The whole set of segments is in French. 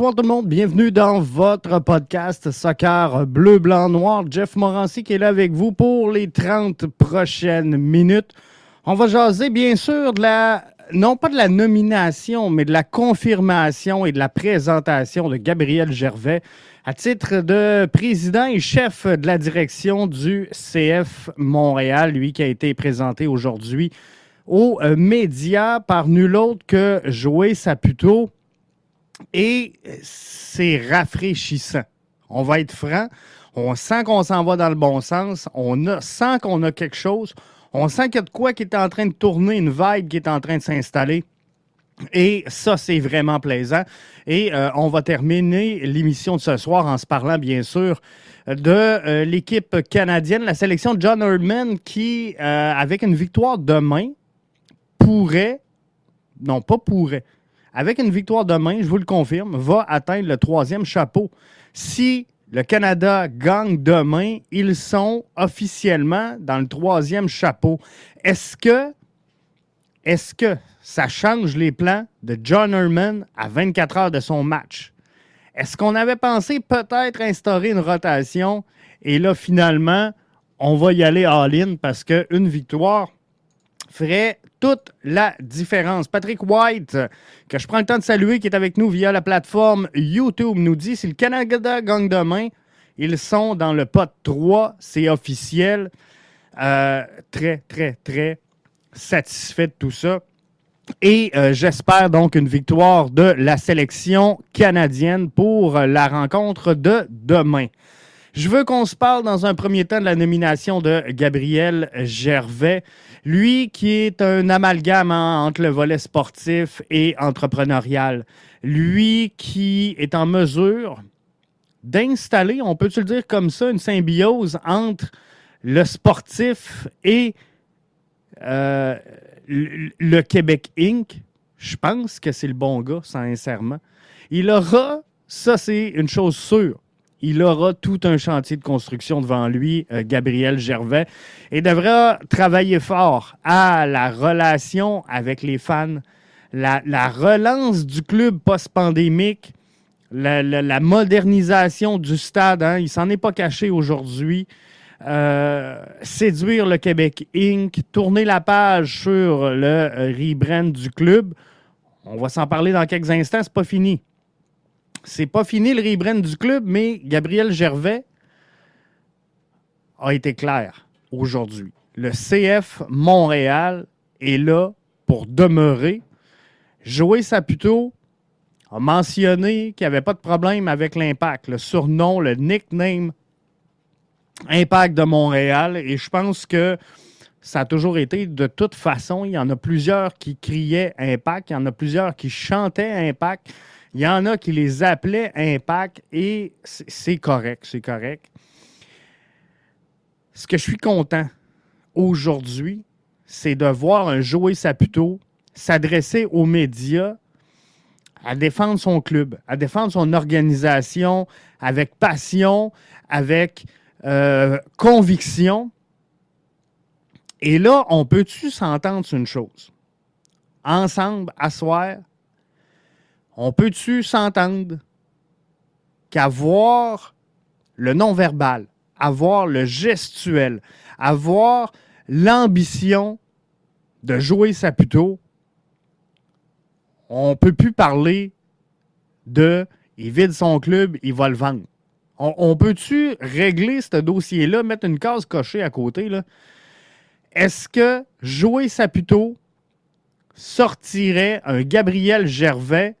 bonsoir tout le monde. Bienvenue dans votre podcast Soccer Bleu, Blanc, Noir. Jeff Morancy qui est là avec vous pour les 30 prochaines minutes. On va jaser bien sûr de la, non pas de la nomination, mais de la confirmation et de la présentation de Gabriel Gervais à titre de président et chef de la direction du CF Montréal, lui qui a été présenté aujourd'hui aux euh, médias par nul autre que Joey Saputo. Et c'est rafraîchissant. On va être franc. On sent qu'on s'en va dans le bon sens. On sent qu'on a quelque chose. On sent qu'il y a de quoi qui est en train de tourner, une vibe qui est en train de s'installer. Et ça, c'est vraiment plaisant. Et euh, on va terminer l'émission de ce soir en se parlant, bien sûr, de euh, l'équipe canadienne, la sélection de John Herdman, qui, euh, avec une victoire demain, pourrait, non pas pourrait, avec une victoire demain, je vous le confirme, va atteindre le troisième chapeau. Si le Canada gagne demain, ils sont officiellement dans le troisième chapeau. Est-ce que, est-ce que ça change les plans de John Herman à 24 heures de son match? Est-ce qu'on avait pensé peut-être instaurer une rotation et là, finalement, on va y aller all-in parce qu'une victoire ferait toute la différence. Patrick White, que je prends le temps de saluer, qui est avec nous via la plateforme YouTube, nous dit si le Canada gagne demain, ils sont dans le pot 3, c'est officiel. Euh, très, très, très satisfait de tout ça. Et euh, j'espère donc une victoire de la sélection canadienne pour la rencontre de demain. Je veux qu'on se parle dans un premier temps de la nomination de Gabriel Gervais. Lui qui est un amalgame hein, entre le volet sportif et entrepreneurial. Lui qui est en mesure d'installer, on peut-tu le dire comme ça, une symbiose entre le sportif et euh, le Québec Inc. Je pense que c'est le bon gars, sincèrement. Il aura, ça c'est une chose sûre, il aura tout un chantier de construction devant lui, euh, Gabriel Gervais, et devra travailler fort à la relation avec les fans, la, relance du club post-pandémique, la, modernisation du stade. Hein, il s'en est pas caché aujourd'hui. Euh, séduire le Québec Inc., tourner la page sur le euh, rebrand du club. On va s'en parler dans quelques instants, c'est pas fini. C'est pas fini le rebrand du club, mais Gabriel Gervais a été clair aujourd'hui. Le CF Montréal est là pour demeurer. Joey Saputo a mentionné qu'il n'y avait pas de problème avec l'impact, le surnom, le nickname Impact de Montréal. Et je pense que ça a toujours été de toute façon. Il y en a plusieurs qui criaient Impact, il y en a plusieurs qui chantaient Impact. Il y en a qui les appelaient Impact et c'est correct, c'est correct. Ce que je suis content aujourd'hui, c'est de voir un Joey Saputo s'adresser aux médias à défendre son club, à défendre son organisation avec passion, avec euh, conviction. Et là, on peut-tu s'entendre sur une chose? Ensemble, asseoir, on peut-tu s'entendre qu'avoir le non-verbal, avoir le gestuel, avoir l'ambition de jouer Saputo, on ne peut plus parler de il vide son club, il va le vendre. On, peut-tu régler ce dossier-là, mettre une case cochée à côté? Est-ce que jouer Saputo sortirait un Gabriel Gervais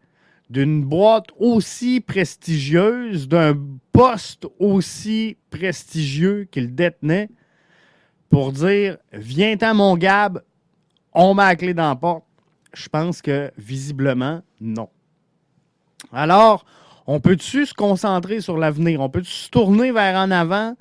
d'une boîte aussi prestigieuse, d'un poste aussi prestigieux qu'il détenait, pour dire Viens-t'en, mon Gab, on met la clé dans la porte. Je pense que visiblement, non. Alors, on peut-tu se concentrer sur l'avenir? On peut-tu se tourner vers en avant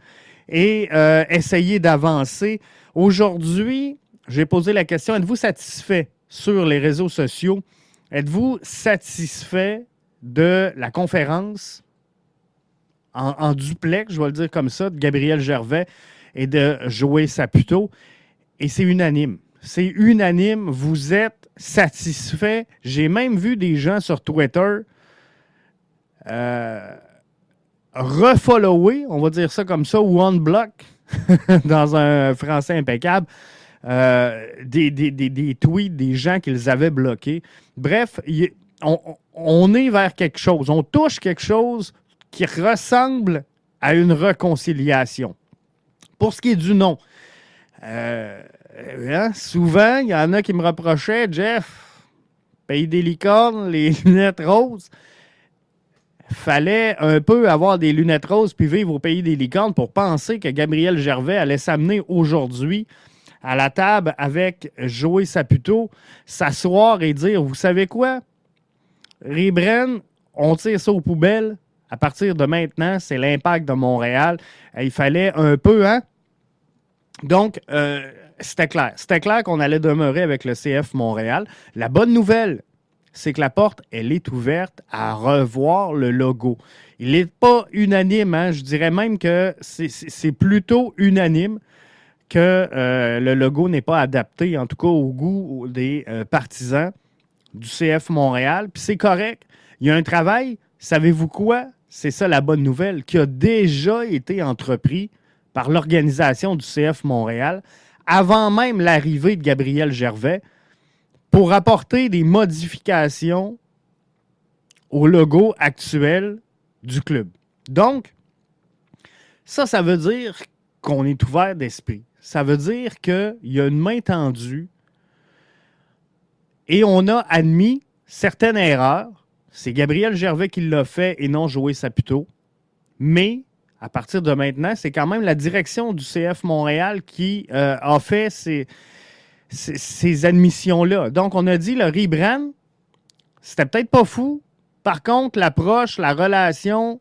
et euh, essayer d'avancer? Aujourd'hui, j'ai posé la question êtes-vous satisfait sur les réseaux sociaux? Êtes-vous satisfait de la conférence en, duplex, je vais le dire comme ça, de Gabriel Gervais et de Joey Saputo? Et c'est unanime. C'est unanime. Vous êtes satisfait. J'ai même vu des gens sur Twitter euh, refollower, on va dire ça comme ça, ou on-block, dans un français impeccable, euh, des, des, tweets des gens qu'ils avaient bloqués. Bref, on, on, est vers quelque chose, on touche quelque chose qui ressemble à une réconciliation. Pour ce qui est du nom, euh, hein, souvent, il y en a qui me reprochaient, Jeff, pays des licornes, les lunettes roses. Fallait un peu avoir des lunettes roses puis vivre au pays des licornes pour penser que Gabriel Gervais allait s'amener aujourd'hui à la table avec Joey Saputo, s'asseoir et dire Vous savez quoi? Ribren, on tire ça aux poubelles. À partir de maintenant, c'est l'impact de Montréal. Il fallait un peu, hein? Donc, euh, c'était clair. C'était clair qu'on allait demeurer avec le CF Montréal. La bonne nouvelle, c'est que la porte, elle est ouverte à revoir le logo. Il n'est pas unanime, hein? je dirais même que c'est plutôt unanime que euh, le logo n'est pas adapté, en tout cas au goût des euh, partisans du CF Montréal. Puis c'est correct. Il y a un travail, savez-vous quoi? C'est ça la bonne nouvelle, qui a déjà été entrepris par l'organisation du CF Montréal avant même l'arrivée de Gabriel Gervais pour apporter des modifications au logo actuel du club. Donc, ça, ça veut dire qu'on est ouvert d'esprit. Ça veut dire qu'il y a une main tendue et on a admis certaines erreurs. C'est Gabriel Gervais qui l'a fait et non Joey Saputo. Mais à partir de maintenant, c'est quand même la direction du CF Montréal qui euh, a fait ces, ces, admissions-là. Donc, on a dit le rebrand, c'était peut-être pas fou. Par contre, l'approche, la relation,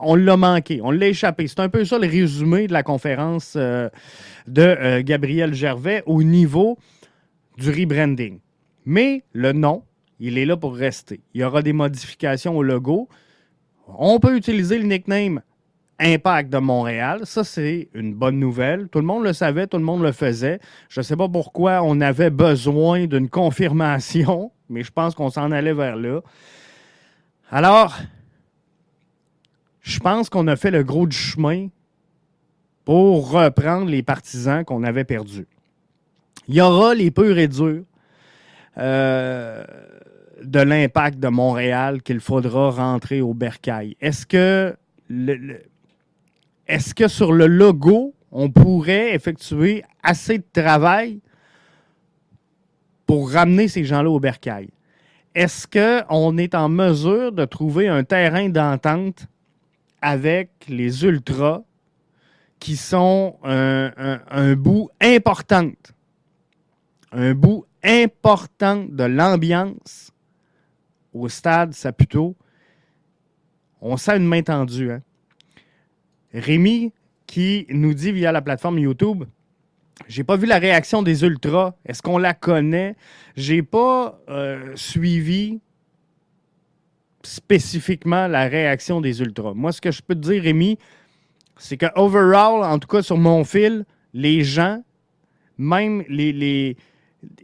on l'a manqué, on l'a échappé. C'est un peu ça le résumé de la conférence euh, de euh, Gabriel Gervais au niveau du rebranding. Mais le nom, il est là pour rester. Il y aura des modifications au logo. On peut utiliser le nickname Impact de Montréal. Ça, c'est une bonne nouvelle. Tout le monde le savait, tout le monde le faisait. Je ne sais pas pourquoi on avait besoin d'une confirmation, mais je pense qu'on s'en allait vers là. Alors, je pense qu'on a fait le gros du chemin pour reprendre les partisans qu'on avait perdus. Il y aura les purs et durs euh, de l'impact de Montréal qu'il faudra rentrer au bercail. Est-ce que est-ce que sur le logo, on pourrait effectuer assez de travail pour ramener ces gens-là au bercail? Est-ce qu'on est en mesure de trouver un terrain d'entente avec les ultras qui sont un, bout important, un bout important de l'ambiance au stade Saputo? On sent une main tendue. Hein? Rémi qui nous dit via la plateforme YouTube j'ai pas vu la réaction des Ultras. Est-ce qu'on la connaît? J'ai pas euh, suivi spécifiquement la réaction des Ultras. Moi, ce que je peux te dire, Rémi, c'est que overall, en tout cas sur mon fil, les gens, même les,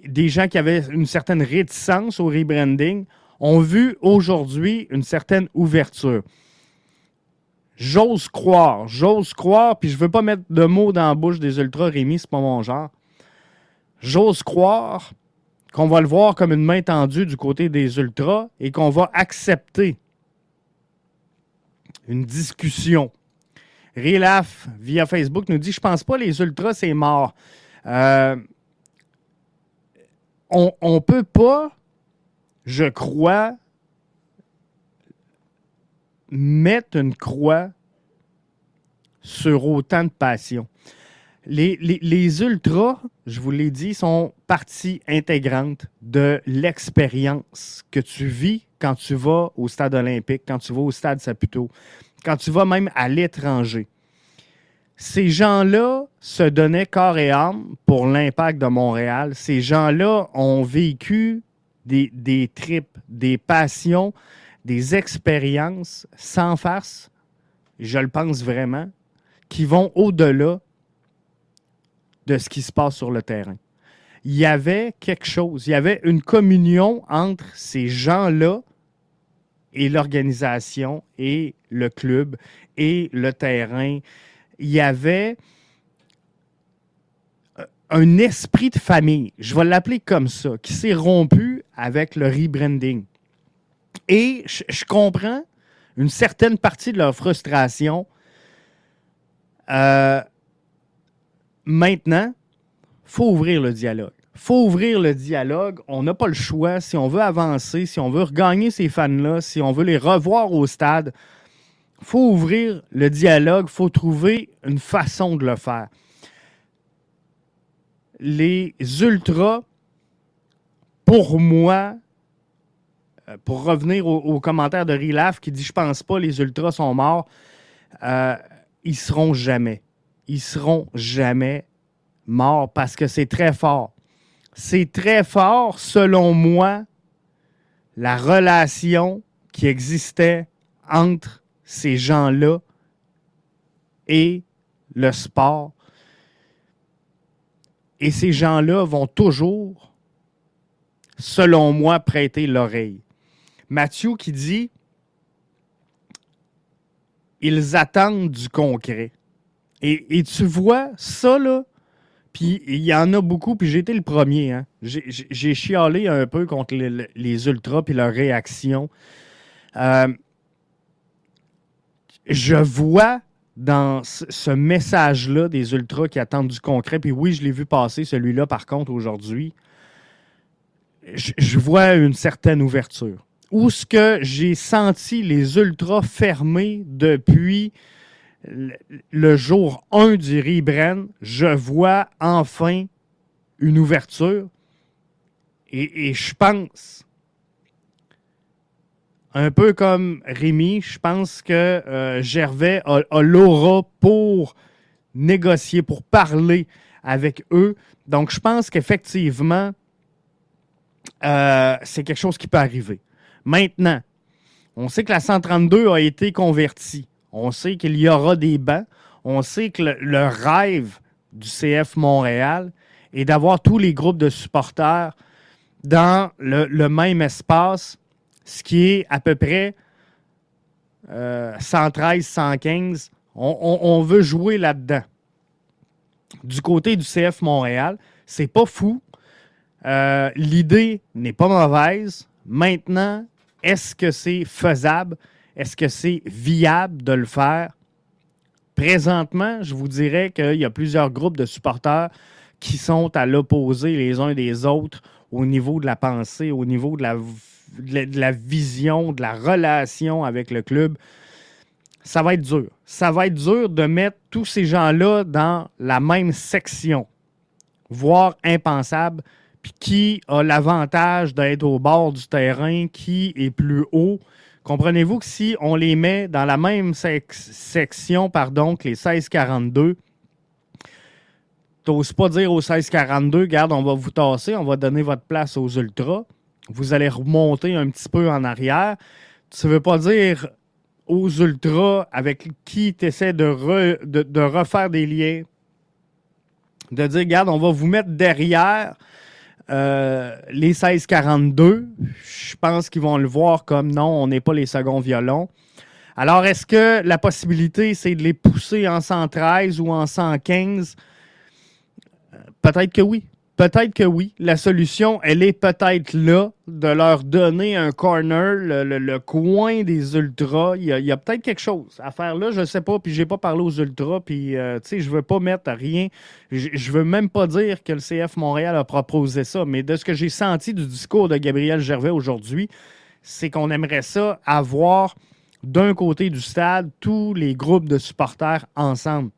des gens qui avaient une certaine réticence au rebranding, ont vu aujourd'hui une certaine ouverture. J'ose croire, j'ose croire, puis je veux pas mettre de mots dans la bouche des ultras, Rémi, c'est pas mon genre. J'ose croire qu'on va le voir comme une main tendue du côté des ultras et qu'on va accepter une discussion. Rilaf, via Facebook, nous dit Je pense pas les ultras, c'est mort. Euh, on ne peut pas, je crois, mettre une croix sur autant de passion. Les, ultras, je vous l'ai dit, sont partie intégrante de l'expérience que tu vis quand tu vas au stade olympique, quand tu vas au stade Saputo, quand tu vas même à l'étranger. Ces gens-là se donnaient corps et âme pour l'impact de Montréal. Ces gens-là ont vécu des, des tripes, des passions, des expériences sans farce, je le pense vraiment, qui vont au-delà de ce qui se passe sur le terrain. Il y avait quelque chose, il y avait une communion entre ces gens-là et l'organisation et le club et le terrain. Il y avait un esprit de famille, je vais l'appeler comme ça, qui s'est rompu avec le rebranding. Et je, comprends une certaine partie de leur frustration. Euh, maintenant, faut ouvrir le dialogue. Faut ouvrir le dialogue. On n'a pas le choix. Si on veut avancer, si on veut regagner ces fans-là, si on veut les revoir au stade, faut ouvrir le dialogue. Faut trouver une façon de le faire les ultras, pour moi, euh, pour revenir au, commentaire de Rilaf qui dit Je pense pas, les ultras sont morts, euh, ils seront jamais. Ils seront jamais morts parce que c'est très fort. C'est très fort, selon moi, la relation qui existait entre ces gens-là et le sport et ces gens-là vont toujours, selon moi, prêter l'oreille. Mathieu qui dit ils attendent du concret. Et, tu vois, ça, là, puis il y en a beaucoup, puis j'ai été le premier. Hein. J'ai chialé un peu contre les, ultras puis leur réaction. Euh, je vois dans ce message-là des ultras qui attendent du concret. Puis oui, je l'ai vu passer, celui-là, par contre, aujourd'hui. Je, vois une certaine ouverture. Où ce que j'ai senti les ultras fermés depuis le jour 1 du rebrand, je vois enfin une ouverture. Et, je pense un peu comme Rémi, je pense que euh, Gervais a, l'aura pour négocier, pour parler avec eux. Donc, je pense qu'effectivement, euh, c'est quelque chose qui peut arriver. Maintenant, on sait que la 132 a été convertie. On sait qu'il y aura des bancs. On sait que le, rêve du CF Montréal est d'avoir tous les groupes de supporters dans le même espace ce qui est à peu près 113, euh, 115. On, veut jouer là-dedans. Du côté du CF Montréal, c'est pas fou. Euh, l'idée n'est pas mauvaise. Maintenant, est-ce que c'est faisable? Est-ce que c'est viable de le faire? Présentement, je vous dirais qu'il y a plusieurs groupes de supporters qui sont à l'opposé les uns des autres au niveau de la pensée, au niveau de la vision, de la relation avec le club, ça va être dur. Ça va être dur de mettre tous ces gens-là dans la même section, voire impensable. Puis qui a l'avantage d'être au bord du terrain, qui est plus haut. Comprenez-vous que si on les met dans la même section pardon, que les 1642, t'oses pas dire aux 1642, garde, on va vous tasser, on va donner votre place aux ultras vous allez remonter un petit peu en arrière. Ne veut pas dire aux ultras avec qui tu essaies de, de, refaire des liens, de dire, regarde, on va vous mettre derrière euh, les 1642. Je pense qu'ils vont le voir comme non, on n'est pas les seconds violons. Alors, est-ce que la possibilité, c'est de les pousser en 113 ou en 115? Euh, peut-être que oui. Peut-être que oui. La solution, elle est peut-être là, de leur donner un corner, le, coin des ultras. Il y a, peut-être quelque chose à faire là, je ne sais pas, puis j'ai pas parlé aux ultras, puis euh, tu sais, je veux pas mettre rien. Je, je veux même pas dire que le CF Montréal a proposé ça, mais de ce que j'ai senti du discours de Gabriel Gervais aujourd'hui, c'est qu'on aimerait ça avoir d'un côté du stade tous les groupes de supporters ensemble.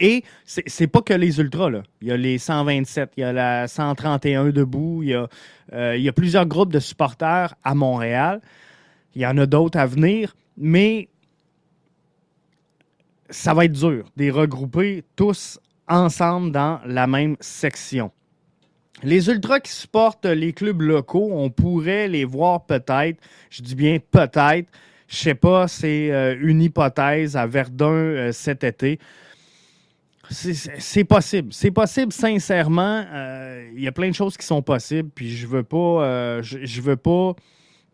Et c'est pas que les ultras. Il y a les 127, il y a la 131 debout, il y a, euh, il y a plusieurs groupes de supporters à Montréal. Il y en a d'autres à venir, mais ça va être dur de les regrouper tous ensemble dans la même section. Les ultras qui supportent les clubs locaux, on pourrait les voir peut-être, je dis bien peut-être, je sais pas, c'est euh, une hypothèse à Verdun euh, cet été. C'est possible. C'est possible, sincèrement. Euh, il y a plein de choses qui sont possibles, puis je veux pas. Euh, je, veux pas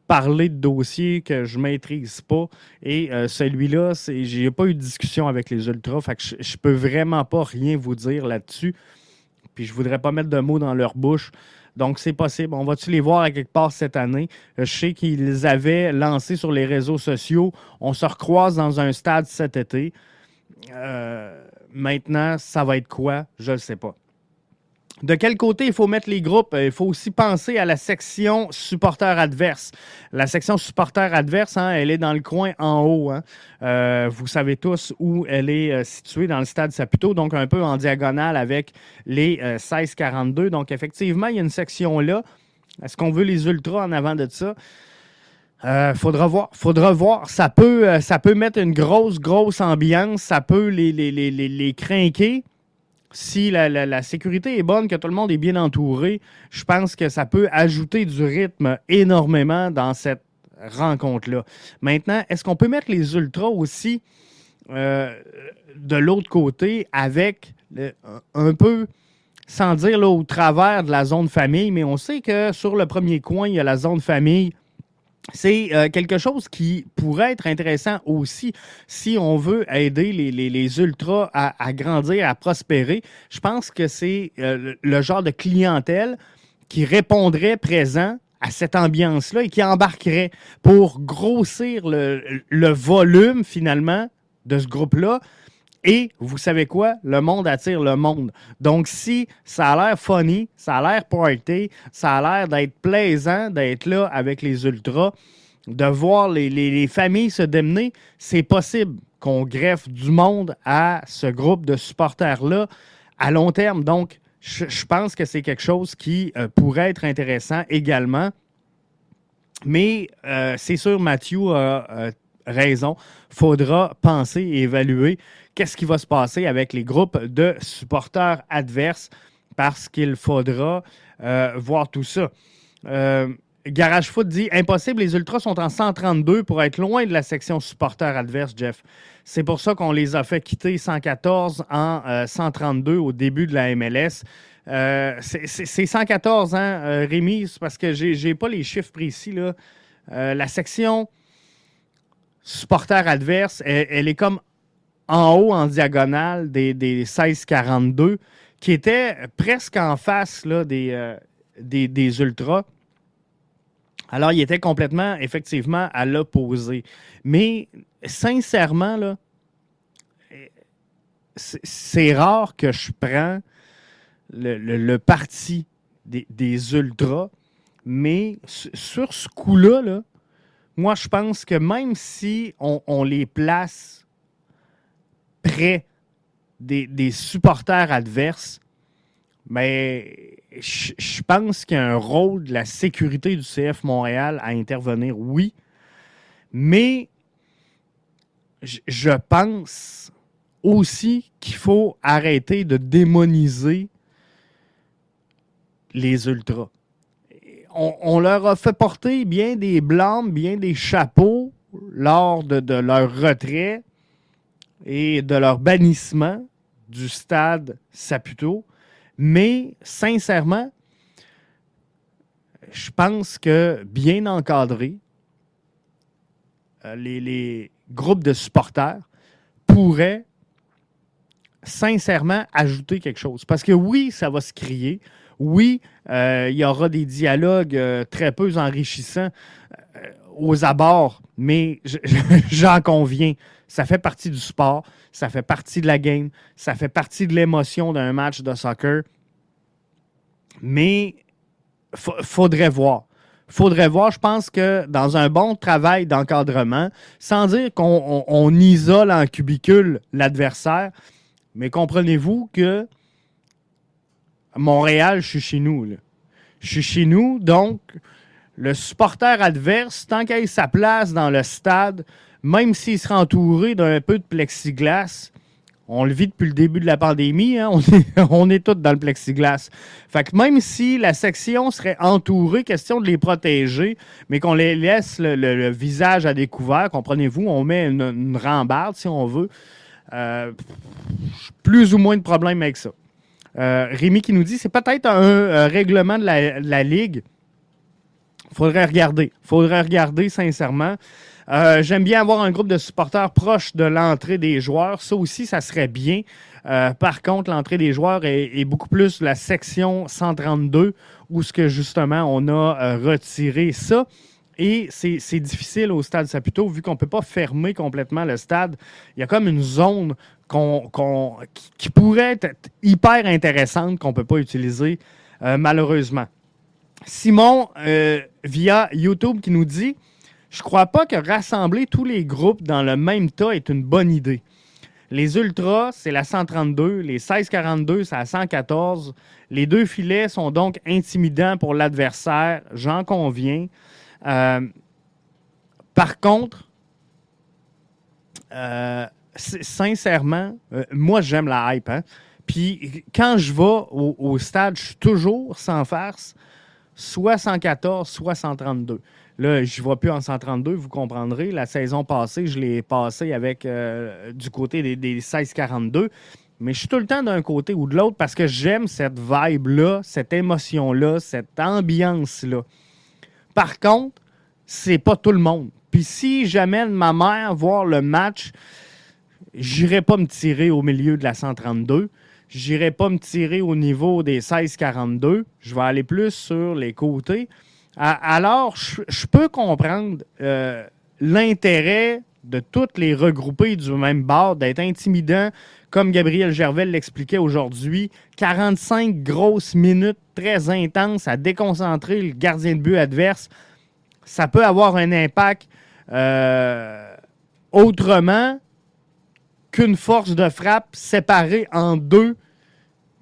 parler de dossiers que je maîtrise pas. Et celui-là, j'ai pas eu de discussion avec les ultras. Fait que je, ne peux vraiment pas rien vous dire là-dessus. Puis je voudrais pas mettre de mots dans leur bouche. Donc, c'est possible. On va-tu les voir à quelque part cette année? Je sais qu'ils avaient lancé sur les réseaux sociaux. On se recroise dans un stade cet été. Euh, maintenant, ça va être quoi? Je ne sais pas. De quel côté il faut mettre les groupes? Il faut aussi penser à la section supporter adverse. La section supporter adverse, hein, elle est dans le coin en haut. Hein. Euh, vous savez tous où elle est euh, située dans le stade Saputo, donc un peu en diagonale avec les 1642. Donc effectivement, il y a une section là. Est-ce qu'on veut les ultras en avant de ça? Euh, faudra voir. Faudra voir. Ça peut, euh, ça peut mettre une grosse, grosse ambiance. Ça peut les, les, les, les craquer. Si la, sécurité est bonne, que tout le monde est bien entouré, je pense que ça peut ajouter du rythme énormément dans cette rencontre-là. Maintenant, est-ce qu'on peut mettre les ultras aussi euh, de l'autre côté avec un peu sans dire là, au travers de la zone famille, mais on sait que sur le premier coin, il y a la zone famille c'est euh, quelque chose qui pourrait être intéressant aussi si on veut aider les, ultras à, grandir, à prospérer. Je pense que c'est euh, le genre de clientèle qui répondrait présent à cette ambiance-là et qui embarquerait pour grossir le volume finalement de ce groupe-là et vous savez quoi? Le monde attire le monde. Donc, si ça a l'air funny, ça a l'air party, ça a l'air d'être plaisant d'être là avec les ultras, de voir les, familles se démener, c'est possible qu'on greffe du monde à ce groupe de supporters-là à long terme. Donc, je, pense que c'est quelque chose qui euh, pourrait être intéressant également. Mais euh, c'est sûr, Mathieu a euh, raison. faudra penser et évaluer qu'est-ce qui va se passer avec les groupes de supporters adverses parce qu'il faudra euh, voir tout ça. Euh, Garage Foot dit Impossible, les Ultras sont en 132 pour être loin de la section supporters adverse, Jeff. C'est pour ça qu'on les a fait quitter 114 en 132 euh, au début de la MLS. c'est 114, hein, Rémi, parce que j'ai pas les chiffres précis. Là. la section supporters adverse, elle, est comme en haut, en diagonale des, des 1642, qui était presque en face là, des, euh, des, ultras. Alors, il était complètement, effectivement, à l'opposé. Mais sincèrement, c'est rare que je prends le, parti des, ultras, mais sur ce coup-là, moi, je pense que même si on les place près des, supporters adverses, mais je pense qu'il y a un rôle de la sécurité du CF Montréal à intervenir, oui, mais je pense aussi qu'il faut arrêter de démoniser les ultras. On, leur a fait porter bien des blancs, bien des chapeaux lors de leur retrait et de leur bannissement du stade Saputo. Mais sincèrement, je pense que bien encadré, euh, les, groupes de supporters pourraient sincèrement ajouter quelque chose. Parce que oui, ça va se crier. Oui, euh, il y aura des dialogues euh, très peu enrichissants aux abords, mais j'en conviens. Ça fait partie du sport, ça fait partie de la game, ça fait partie de l'émotion d'un match de soccer. Mais faudrait voir. Faudrait voir, je pense que dans un bon travail d'encadrement, sans dire qu'on isole en cubicule l'adversaire, mais comprenez-vous que Montréal, je suis chez nous. Je suis chez nous, donc le supporter adverse, tant qu'il a sa place dans le stade, même s'il sera entouré d'un peu de plexiglas, on le vit depuis le début de la pandémie, hein, on, est, tous dans le plexiglas. Fait que même si la section serait entourée, question de les protéger, mais qu'on les laisse le, visage à découvert, comprenez-vous, on met une, rambarde si on veut, euh, plus ou moins de problème avec ça. Euh, Rémi qui nous dit c'est peut-être un, règlement de la Ligue Faudrait regarder. Faudrait regarder, sincèrement. Euh, j'aime bien avoir un groupe de supporters proche de l'entrée des joueurs. Ça aussi, ça serait bien. Euh, par contre, l'entrée des joueurs est, beaucoup plus la section 132 où ce que justement on a euh, retiré ça. Et c'est difficile au stade Saputo, vu qu'on ne peut pas fermer complètement le stade. Il y a comme une zone qui, pourrait être hyper intéressante qu'on ne peut pas utiliser, malheureusement. Simon, via YouTube, qui nous dit je crois pas que rassembler tous les groupes dans le même tas est une bonne idée. Les Ultras, c'est la 132. Les 1642, c'est la 114. Les deux filets sont donc intimidants pour l'adversaire, j'en conviens. Euh, par contre, euh, sincèrement, euh, moi, j'aime la hype. Hein. Puis quand je vais au, stade, je suis toujours sans farce, soit 114, soit 132. Là, je ne vois plus en 132, vous comprendrez. La saison passée, je l'ai passé avec du côté des, des 16-42. Mais je suis tout le temps d'un côté ou de l'autre parce que j'aime cette vibe-là, cette émotion-là, cette ambiance-là. Par contre, c'est pas tout le monde. Puis si j'amène ma mère voir le match, j'irai pas me tirer au milieu de la 132. J'irai pas me tirer au niveau des 16-42. Je vais aller plus sur les côtés. Alors, je, peux comprendre euh, l'intérêt de toutes les regrouper du même bord, d'être intimidant, comme Gabriel Gervais l'expliquait aujourd'hui. 45 grosses minutes très intenses à déconcentrer le gardien de but adverse. Ça peut avoir un impact euh, autrement qu'une force de frappe séparée en deux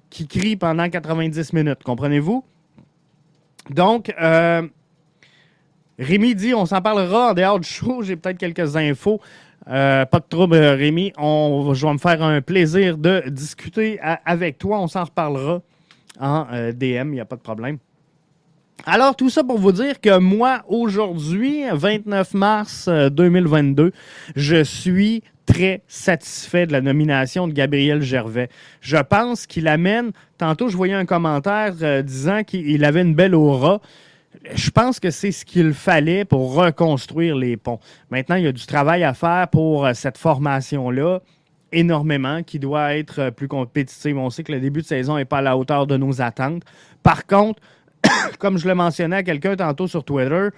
qui crie pendant 90 minutes. Comprenez-vous? Donc, euh, Rémi dit on s'en parlera en dehors du show. J'ai peut-être quelques infos. Euh, pas de trouble, Rémi. On, je vais me faire un plaisir de discuter avec toi. On s'en reparlera en euh, DM, il n'y a pas de problème. Alors, tout ça pour vous dire que moi, aujourd'hui, 29 mars 2022, je suis très satisfait de la nomination de Gabriel Gervais. Je pense qu'il amène, tantôt je voyais un commentaire euh, disant qu'il avait une belle aura. Je pense que c'est ce qu'il fallait pour reconstruire les ponts. Maintenant, il y a du travail à faire pour euh, cette formation-là énormément, qui doit être euh, plus compétitive. On sait que le début de saison n'est pas à la hauteur de nos attentes. Par contre, comme je le mentionnais à quelqu'un tantôt sur Twitter,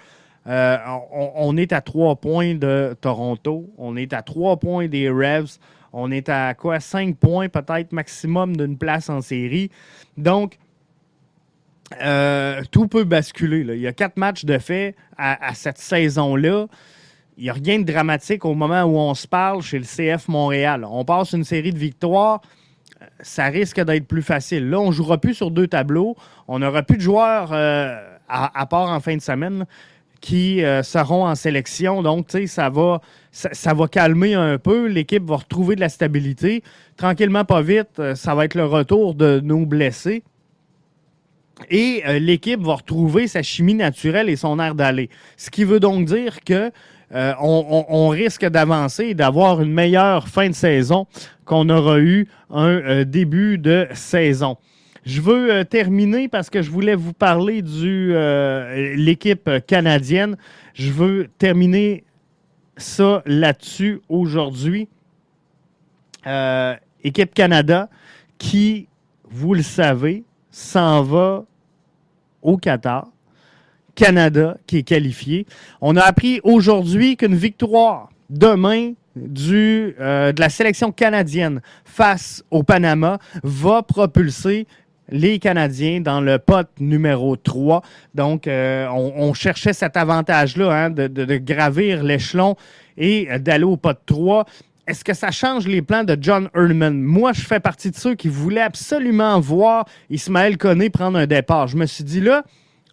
euh, on, est à trois points de Toronto. On est à trois points des Revs. On est à quoi? Cinq points peut-être maximum d'une place en série. Donc, euh, tout peut basculer. Il y a quatre matchs de fait à, cette saison-là. Il n'y a rien de dramatique au moment où on se parle chez le CF Montréal. On passe une série de victoires ça risque d'être plus facile. Là, on ne jouera plus sur deux tableaux. On n'aura plus de joueurs euh, à, part en fin de semaine qui euh, seront en sélection. Donc, tu sais, ça va, ça, va calmer un peu. L'équipe va retrouver de la stabilité. Tranquillement, pas vite, euh, ça va être le retour de nos blessés. Et euh, l'équipe va retrouver sa chimie naturelle et son air d'aller. Ce qui veut donc dire que on, risque d'avancer et d'avoir une meilleure fin de saison qu'on aura eu un début de saison. Je veux euh, terminer parce que je voulais vous parler de euh, l'équipe canadienne. Je veux terminer ça là-dessus aujourd'hui. Euh, équipe Canada qui, vous le savez, s'en va au Qatar. Canada qui est qualifié. On a appris aujourd'hui qu'une victoire demain du, de la sélection canadienne face au Panama va propulser les Canadiens dans le pot numéro 3. Donc, euh, on, cherchait cet avantage-là hein, de, gravir l'échelon et d'aller au pot 3. Est-ce que ça change les plans de John Erdman? Moi, je fais partie de ceux qui voulaient absolument voir Ismaël Koné prendre un départ. Je me suis dit là,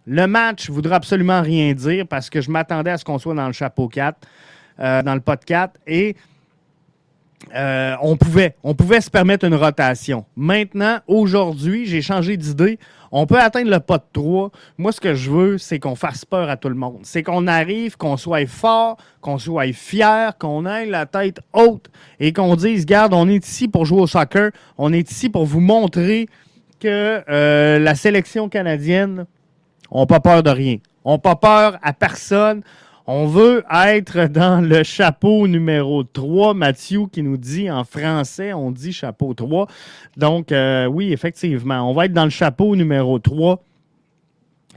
le match voudra absolument rien dire parce que je m'attendais à ce qu'on soit dans le chapeau 4, euh, dans le pot 4. Et euh, on, pouvait, on pouvait se permettre une rotation. Maintenant, aujourd'hui, j'ai changé d'idée. On peut atteindre le pas de 3. Moi, ce que je veux, c'est qu'on fasse peur à tout le monde. C'est qu'on arrive, qu'on soit fort, qu'on soit fier, qu'on ait la tête haute et qu'on dise, garde, on est ici pour jouer au soccer. On est ici pour vous montrer que euh, la sélection canadienne n'a pas peur de rien. On n'a pas peur à personne. On veut être dans le chapeau numéro 3. Mathieu qui nous dit en français, on dit chapeau 3. Donc, euh, oui, effectivement, on va être dans le chapeau numéro 3.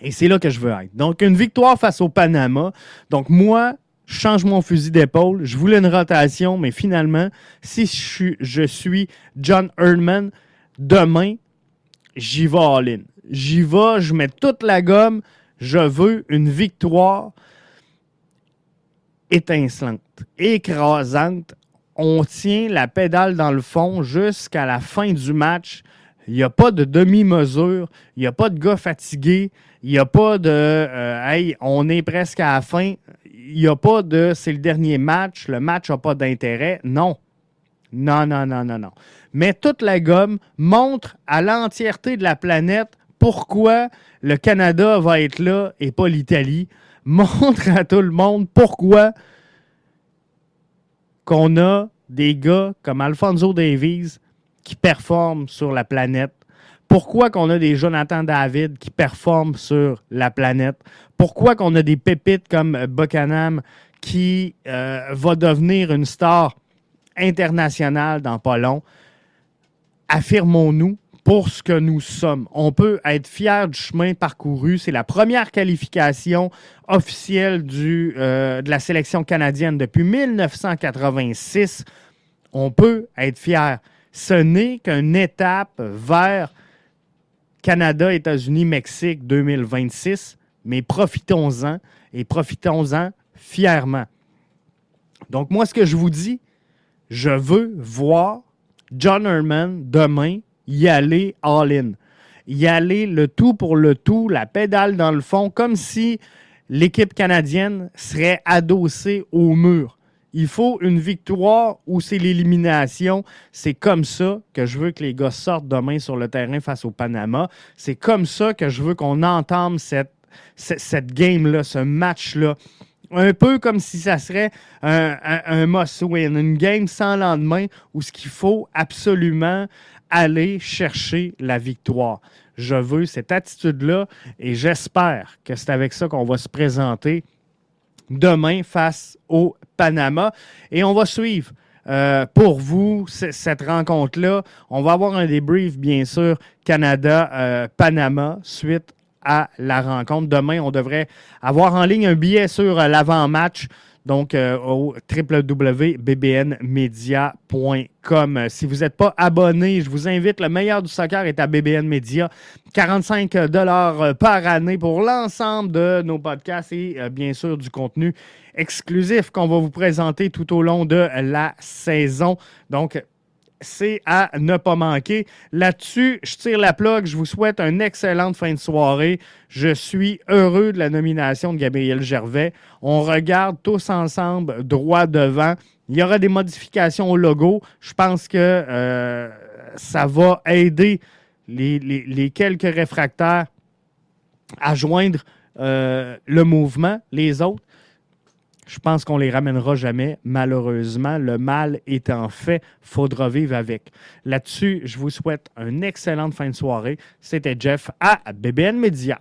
Et c'est là que je veux être. Donc, une victoire face au Panama. Donc, moi, je change mon fusil d'épaule. Je voulais une rotation, mais finalement, si je suis, John Erdman, demain, j'y vais all-in. J'y vais, je mets toute la gomme. Je veux une victoire étincelante, écrasante. On tient la pédale dans le fond jusqu'à la fin du match. Il n'y a pas de demi-mesure. Il n'y a pas de gars fatigués. Il n'y a pas de euh, Hey, on est presque à la fin. Il n'y a pas de c'est le dernier match, le match n'a pas d'intérêt. Non. Non, non, non, non, non. Mais toute la gomme montre à l'entièreté de la planète pourquoi le Canada va être là et pas l'Italie montre à tout le monde pourquoi qu'on a des gars comme Alfonso Davies qui performent sur la planète. Pourquoi qu'on a des Jonathan David qui performent sur la planète? Pourquoi qu'on a des pépites comme Buchanan qui euh, va devenir une star internationale dans pas long? Affirmons-nous pour ce que nous sommes. On peut être fier du chemin parcouru. C'est la première qualification officielle euh, de la sélection canadienne depuis 1986. On peut être fier. Ce n'est qu'une étape vers Canada, États-Unis, Mexique 2026, mais profitons-en et profitons-en fièrement. Donc moi, ce que je vous dis, je veux voir John Herman demain y aller all-in. Y aller le tout pour le tout, la pédale dans le fond, comme si l'équipe canadienne serait adossée au mur. Il faut une victoire ou c'est l'élimination. C'est comme ça que je veux que les gars sortent demain sur le terrain face au Panama. C'est comme ça que je veux qu'on entame cette, cette, game-là, ce match-là. Un peu comme si ça serait un, un, must-win, une game sans lendemain où ce qu'il faut absolument aller chercher la victoire. Je veux cette attitude-là et j'espère que c'est avec ça qu'on va se présenter demain face au Panama. Et on va suivre euh, pour vous cette rencontre-là. On va avoir un débrief, bien sûr, Canada-Panama euh, suite à la rencontre. Demain, on devrait avoir en ligne un billet sur l'avant-match donc euh, au www.bbnmedia.com. Si vous n'êtes pas abonné, je vous invite. Le meilleur du soccer est à BBN Media. 45 dollars par année pour l'ensemble de nos podcasts et euh, bien sûr du contenu exclusif qu'on va vous présenter tout au long de la saison. Donc, c'est à ne pas manquer. Là-dessus, je tire la plug. Je vous souhaite une excellente fin de soirée. Je suis heureux de la nomination de Gabriel Gervais. On regarde tous ensemble droit devant. Il y aura des modifications au logo. Je pense que euh, ça va aider les, quelques réfractaires à joindre euh, le mouvement, les autres. Je pense qu'on les ramènera jamais, malheureusement. Le mal étant fait, faudra vivre avec. Là-dessus, je vous souhaite une excellente fin de soirée. C'était Jeff à BBN Media.